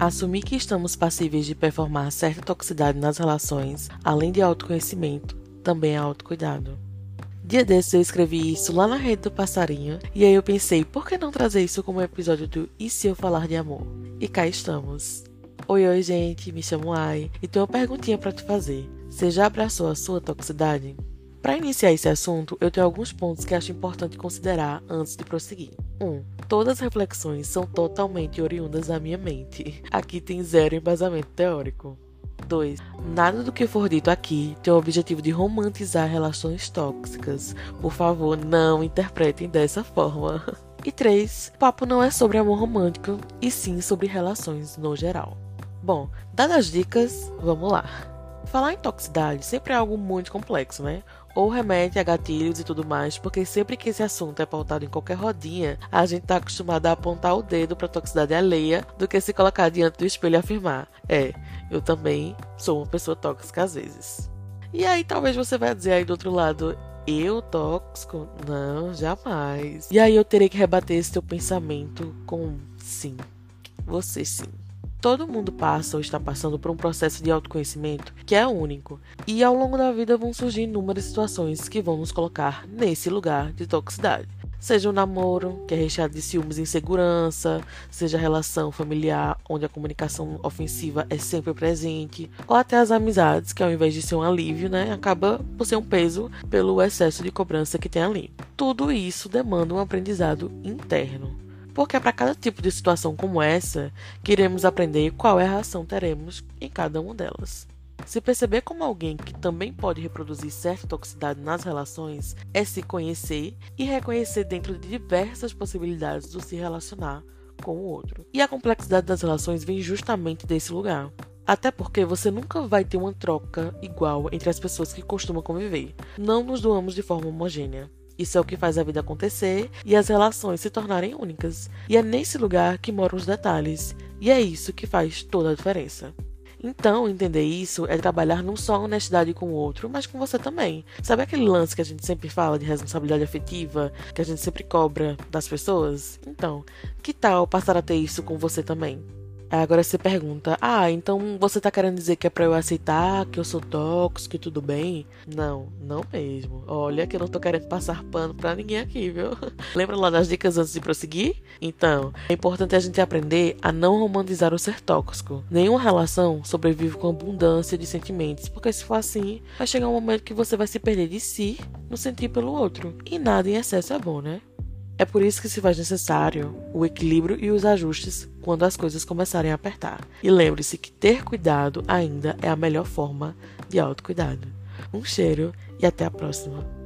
Assumir que estamos passíveis de performar certa toxicidade nas relações, além de autoconhecimento, também é autocuidado. Dia desses eu escrevi isso lá na rede do passarinho, e aí eu pensei, por que não trazer isso como episódio do E se eu falar de amor? E cá estamos. Oi, oi, gente, me chamo Ai e tenho uma perguntinha para te fazer. Você já abraçou a sua toxicidade? Para iniciar esse assunto, eu tenho alguns pontos que acho importante considerar antes de prosseguir. 1. Um, todas as reflexões são totalmente oriundas da minha mente. Aqui tem zero embasamento teórico. 2. Nada do que for dito aqui tem o objetivo de romantizar relações tóxicas. Por favor, não interpretem dessa forma. E 3. Papo não é sobre amor romântico, e sim sobre relações no geral. Bom, dadas as dicas, vamos lá. Falar em toxicidade sempre é algo muito complexo, né? Ou remete a gatilhos e tudo mais, porque sempre que esse assunto é pautado em qualquer rodinha, a gente tá acostumado a apontar o dedo pra toxicidade alheia do que se colocar diante do espelho e afirmar: É, eu também sou uma pessoa tóxica às vezes. E aí talvez você vai dizer aí do outro lado: Eu tóxico? Não, jamais. E aí eu terei que rebater esse teu pensamento com sim. Você sim. Todo mundo passa ou está passando por um processo de autoconhecimento que é único, e ao longo da vida vão surgir inúmeras situações que vão nos colocar nesse lugar de toxicidade. Seja o um namoro, que é recheado de ciúmes e insegurança, seja a relação familiar, onde a comunicação ofensiva é sempre presente, ou até as amizades, que ao invés de ser um alívio, né, acaba por ser um peso pelo excesso de cobrança que tem ali. Tudo isso demanda um aprendizado interno porque é para cada tipo de situação como essa que iremos aprender qual é a reação teremos em cada uma delas. Se perceber como alguém que também pode reproduzir certa toxicidade nas relações é se conhecer e reconhecer dentro de diversas possibilidades do se relacionar com o outro. E a complexidade das relações vem justamente desse lugar. Até porque você nunca vai ter uma troca igual entre as pessoas que costumam conviver. Não nos doamos de forma homogênea. Isso é o que faz a vida acontecer e as relações se tornarem únicas. E é nesse lugar que moram os detalhes. E é isso que faz toda a diferença. Então, entender isso é trabalhar não só a honestidade com o outro, mas com você também. Sabe aquele lance que a gente sempre fala de responsabilidade afetiva, que a gente sempre cobra das pessoas? Então, que tal passar a ter isso com você também? Agora você pergunta: Ah, então você tá querendo dizer que é pra eu aceitar que eu sou tóxico e tudo bem? Não, não mesmo. Olha que eu não tô querendo passar pano pra ninguém aqui, viu? Lembra lá das dicas antes de prosseguir? Então, é importante a gente aprender a não romantizar o ser tóxico. Nenhuma relação sobrevive com abundância de sentimentos, porque se for assim, vai chegar um momento que você vai se perder de si no sentir pelo outro. E nada em excesso é bom, né? É por isso que se faz necessário o equilíbrio e os ajustes quando as coisas começarem a apertar. E lembre-se que ter cuidado ainda é a melhor forma de autocuidado. Um cheiro e até a próxima.